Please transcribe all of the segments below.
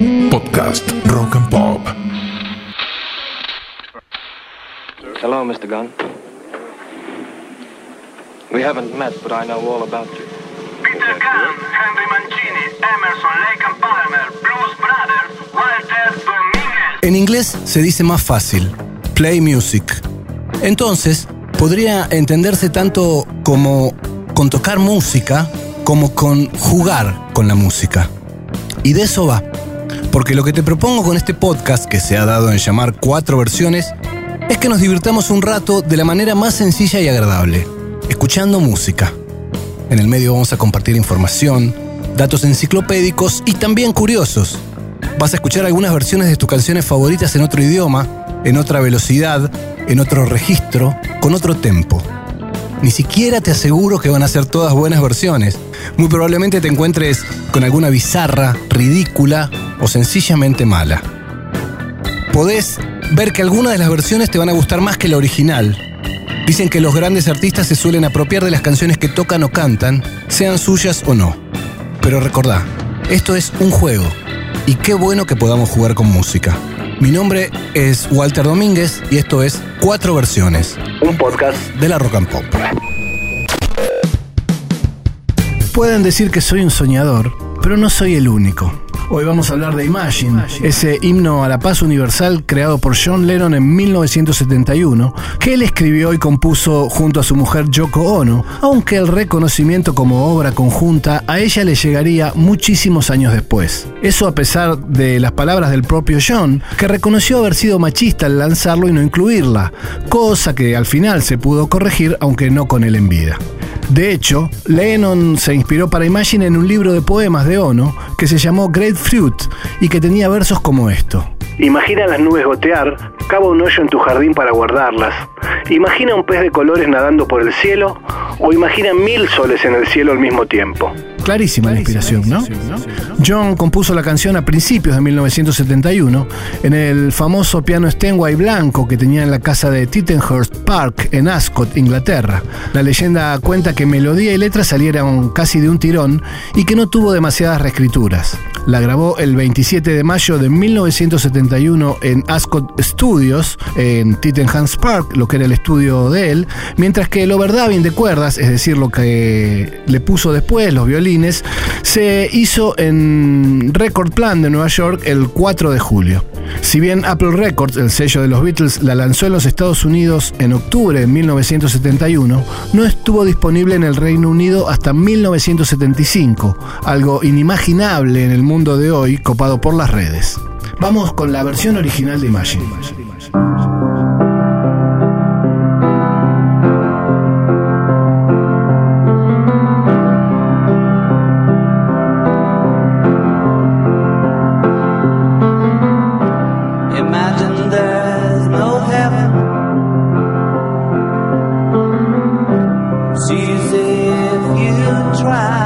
Podcast Rock and Pop. Hello, Mr. Gunn. We haven't met, but I know all about you. Peter Gunn, Henry Mancini, Emerson, Lake and Palmer, Blues Brothers, Walter Dominguez. En inglés se dice más fácil, play music. Entonces, podría entenderse tanto como con tocar música como con jugar con la música. Y de eso va. Porque lo que te propongo con este podcast, que se ha dado en llamar cuatro versiones, es que nos divirtamos un rato de la manera más sencilla y agradable, escuchando música. En el medio vamos a compartir información, datos enciclopédicos y también curiosos. Vas a escuchar algunas versiones de tus canciones favoritas en otro idioma, en otra velocidad, en otro registro, con otro tempo. Ni siquiera te aseguro que van a ser todas buenas versiones. Muy probablemente te encuentres con alguna bizarra, ridícula o sencillamente mala. Podés ver que algunas de las versiones te van a gustar más que la original. Dicen que los grandes artistas se suelen apropiar de las canciones que tocan o cantan, sean suyas o no. Pero recordá, esto es un juego. Y qué bueno que podamos jugar con música. Mi nombre es Walter Domínguez y esto es Cuatro Versiones, un podcast de la Rock and Pop. Pueden decir que soy un soñador, pero no soy el único. Hoy vamos a hablar de Imagine, ese himno a la paz universal creado por John Lennon en 1971, que él escribió y compuso junto a su mujer Yoko Ono, aunque el reconocimiento como obra conjunta a ella le llegaría muchísimos años después. Eso a pesar de las palabras del propio John, que reconoció haber sido machista al lanzarlo y no incluirla, cosa que al final se pudo corregir aunque no con él en vida. De hecho, Lennon se inspiró para Imagine en un libro de poemas de Ono que se llamó Great Fruit y que tenía versos como esto. Imagina las nubes gotear, cava un hoyo en tu jardín para guardarlas. Imagina un pez de colores nadando por el cielo o imagina mil soles en el cielo al mismo tiempo. Clarísima la inspiración, ¿no? John compuso la canción a principios de 1971 en el famoso piano Steinway blanco que tenía en la casa de Tittenhurst Park en Ascot, Inglaterra. La leyenda cuenta que melodía y letra salieron casi de un tirón y que no tuvo demasiadas reescrituras. La grabó el 27 de mayo de 1971 en Ascot Studios, en Tittenhurst Park, lo que era el estudio de él, mientras que el overdubbing de cuerdas, es decir, lo que le puso después, los violines, se hizo en Record Plan de Nueva York el 4 de julio. Si bien Apple Records, el sello de los Beatles, la lanzó en los Estados Unidos en octubre de 1971, no estuvo disponible en el Reino Unido hasta 1975, algo inimaginable en el mundo de hoy copado por las redes. Vamos con la versión original de Imagine. Try.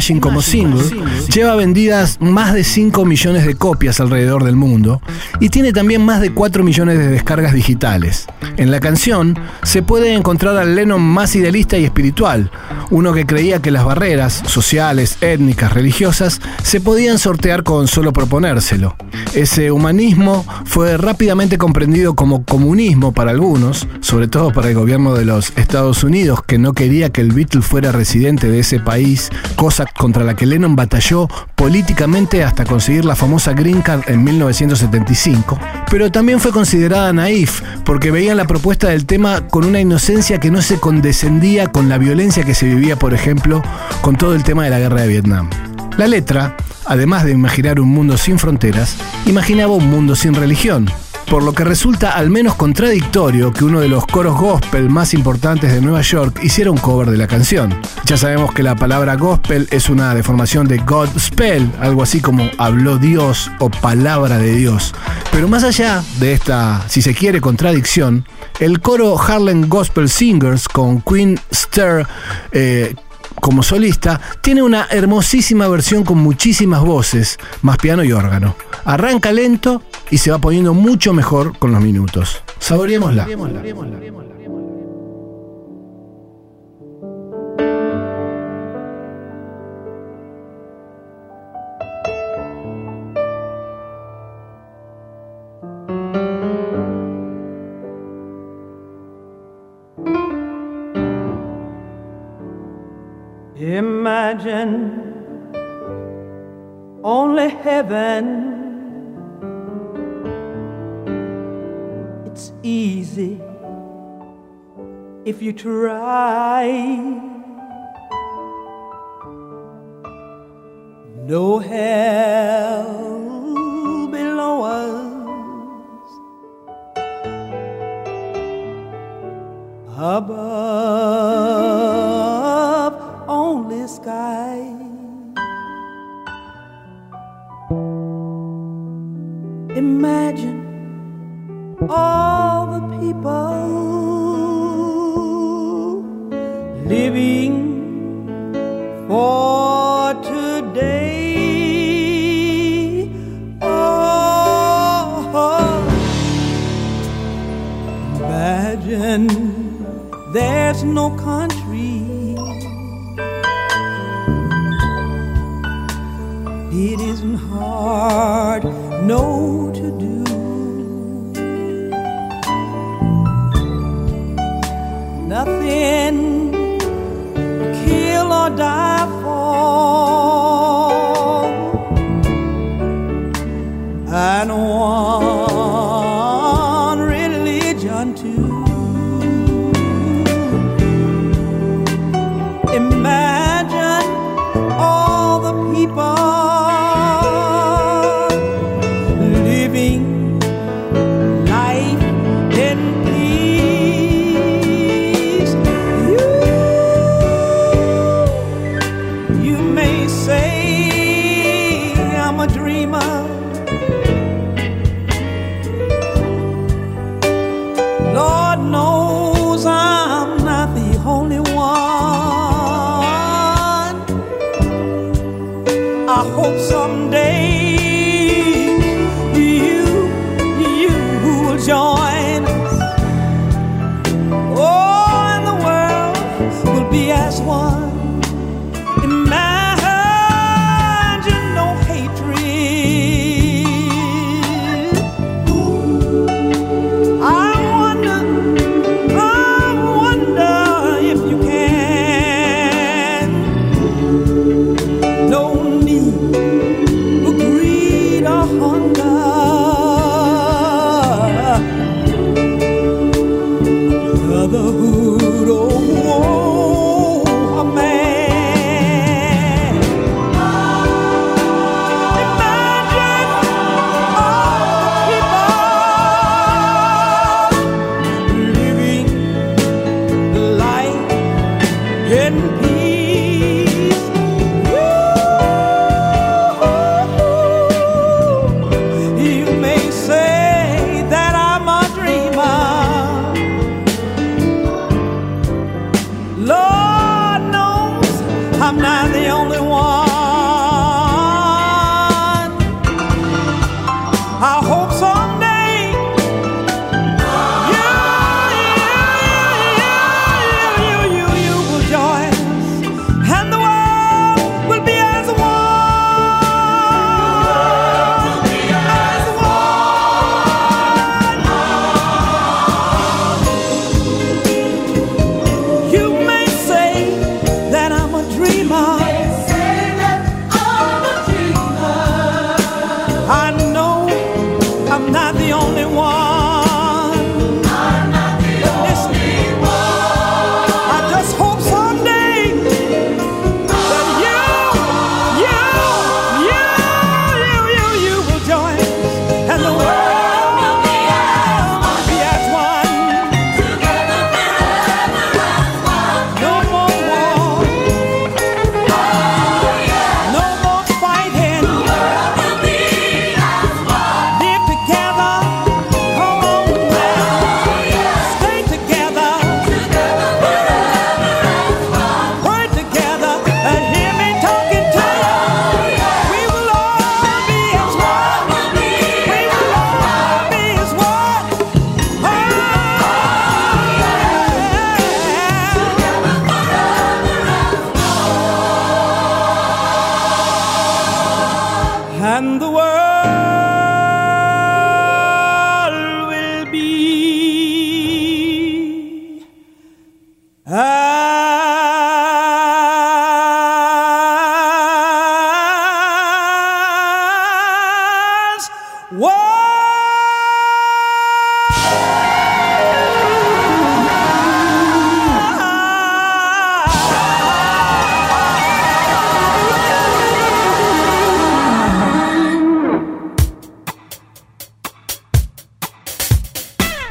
Imagine como single lleva vendidas más de 5 millones de copias alrededor del mundo y tiene también más de 4 millones de descargas digitales. En la canción se puede encontrar al Lennon más idealista y espiritual, uno que creía que las barreras sociales, étnicas, religiosas se podían sortear con solo proponérselo. Ese humanismo fue rápidamente comprendido como comunismo para algunos, sobre todo para el gobierno de los Estados Unidos, que no quería que el Beatle fuera residente de ese país, cosa contra la que Lennon batalló políticamente hasta conseguir la famosa Green Card en 1975, pero también fue considerada naif porque veían la propuesta del tema con una inocencia que no se condescendía con la violencia que se vivía, por ejemplo, con todo el tema de la guerra de Vietnam. La letra, además de imaginar un mundo sin fronteras, imaginaba un mundo sin religión, por lo que resulta al menos contradictorio que uno de los coros gospel más importantes de Nueva York hiciera un cover de la canción. Ya sabemos que la palabra gospel es una deformación de God Spell, algo así como habló Dios o palabra de Dios. Pero más allá de esta, si se quiere, contradicción, el coro Harlem Gospel Singers con Queen Stir eh, como solista, tiene una hermosísima versión con muchísimas voces, más piano y órgano. Arranca lento y se va poniendo mucho mejor con los minutos. Saboreémosla. Imagine only heaven. It's easy if you try. No hell below us. Above It isn't hard, no, to do. Nothing kill or die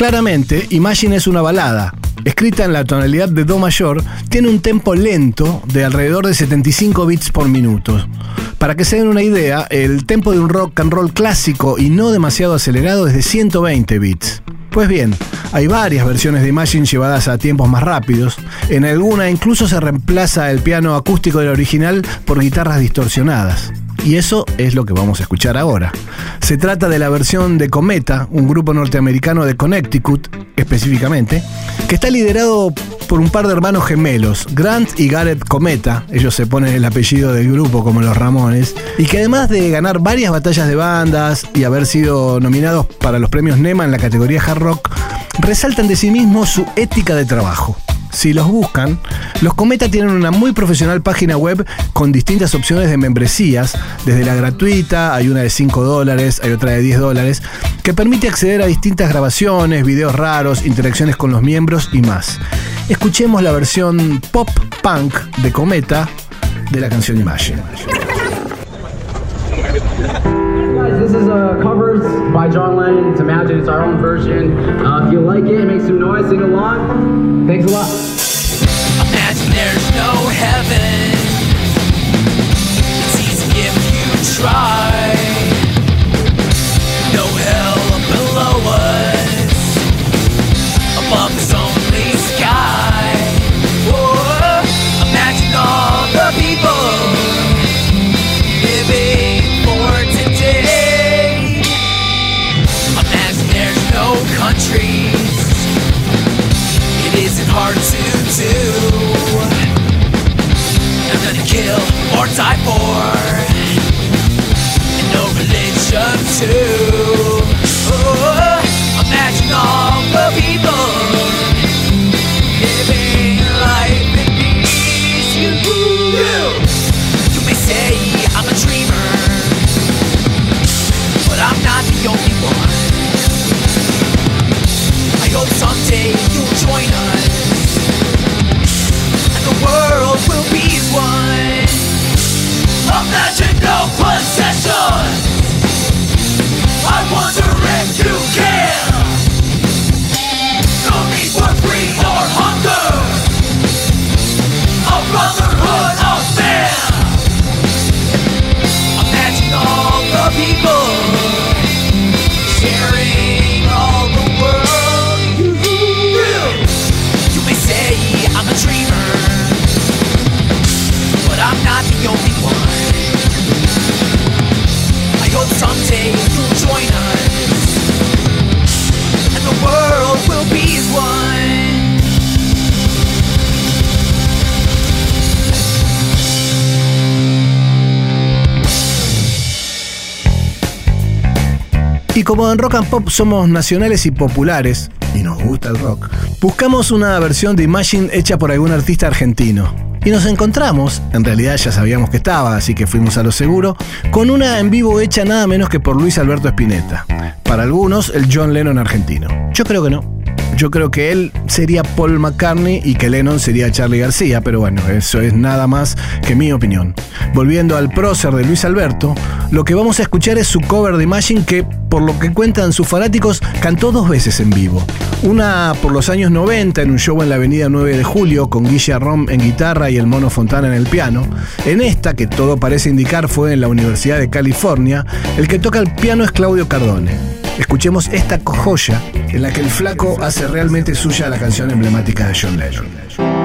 Claramente, Imagine es una balada. Escrita en la tonalidad de Do mayor, tiene un tempo lento de alrededor de 75 bits por minuto. Para que se den una idea, el tempo de un rock and roll clásico y no demasiado acelerado es de 120 bits. Pues bien, hay varias versiones de Imagine llevadas a tiempos más rápidos. En alguna incluso se reemplaza el piano acústico del original por guitarras distorsionadas. Y eso es lo que vamos a escuchar ahora. Se trata de la versión de Cometa, un grupo norteamericano de Connecticut específicamente, que está liderado por un par de hermanos gemelos, Grant y Garrett Cometa, ellos se ponen el apellido del grupo como los Ramones, y que además de ganar varias batallas de bandas y haber sido nominados para los premios NEMA en la categoría hard rock, resaltan de sí mismos su ética de trabajo. Si los buscan, los Cometa tienen una muy profesional página web con distintas opciones de membresías, desde la gratuita, hay una de 5 dólares, hay otra de 10 dólares, que permite acceder a distintas grabaciones, videos raros, interacciones con los miembros y más. Escuchemos la versión pop punk de Cometa de la canción Imagine. This is uh, covers by John Lennon. It's Imagine. It's our own version. Uh, if you like it, make some noise, sing along. Thanks a lot. Imagine there's no heaven. It's easy if you try. to do I'm gonna kill or die for. And no religion too. Y como en Rock and Pop somos nacionales y populares, y nos gusta el rock, buscamos una versión de Imagine hecha por algún artista argentino. Y nos encontramos, en realidad ya sabíamos que estaba, así que fuimos a lo seguro, con una en vivo hecha nada menos que por Luis Alberto Spinetta. Para algunos, el John Lennon argentino. Yo creo que no. Yo creo que él sería Paul McCartney y que Lennon sería Charlie García, pero bueno, eso es nada más que mi opinión. Volviendo al prócer de Luis Alberto, lo que vamos a escuchar es su cover de Imagine que, por lo que cuentan sus fanáticos, cantó dos veces en vivo. Una por los años 90 en un show en la avenida 9 de Julio con Guilla Rom en guitarra y el Mono Fontana en el piano. En esta, que todo parece indicar fue en la Universidad de California, el que toca el piano es Claudio Cardone. Escuchemos esta joya en la que el flaco hace realmente suya la canción emblemática de John Lennon.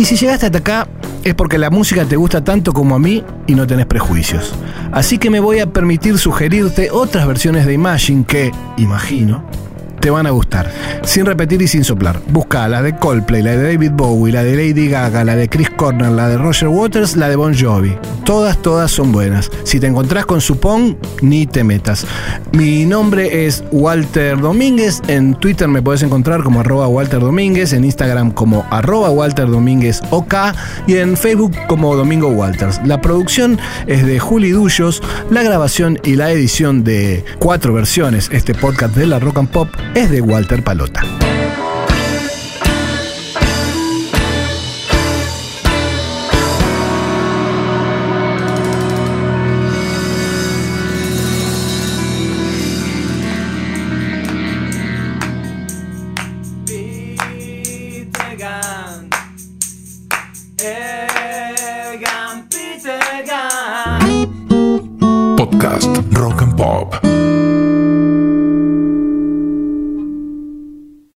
Y si llegaste hasta acá es porque la música te gusta tanto como a mí y no tenés prejuicios. Así que me voy a permitir sugerirte otras versiones de Imagine que, imagino, te van a gustar. Sin repetir y sin soplar. Busca la de Coldplay, la de David Bowie, la de Lady Gaga, la de Chris Cornell, la de Roger Waters, la de Bon Jovi. Todas, todas son buenas. Si te encontrás con Supón, ni te metas. Mi nombre es Walter Domínguez. En Twitter me puedes encontrar como arroba Walter Domínguez, en Instagram como arroba Walter Domínguez OK y en Facebook como Domingo Walters. La producción es de Juli Dullos, la grabación y la edición de cuatro versiones, este podcast de la Rock and Pop, es de Walter Palota.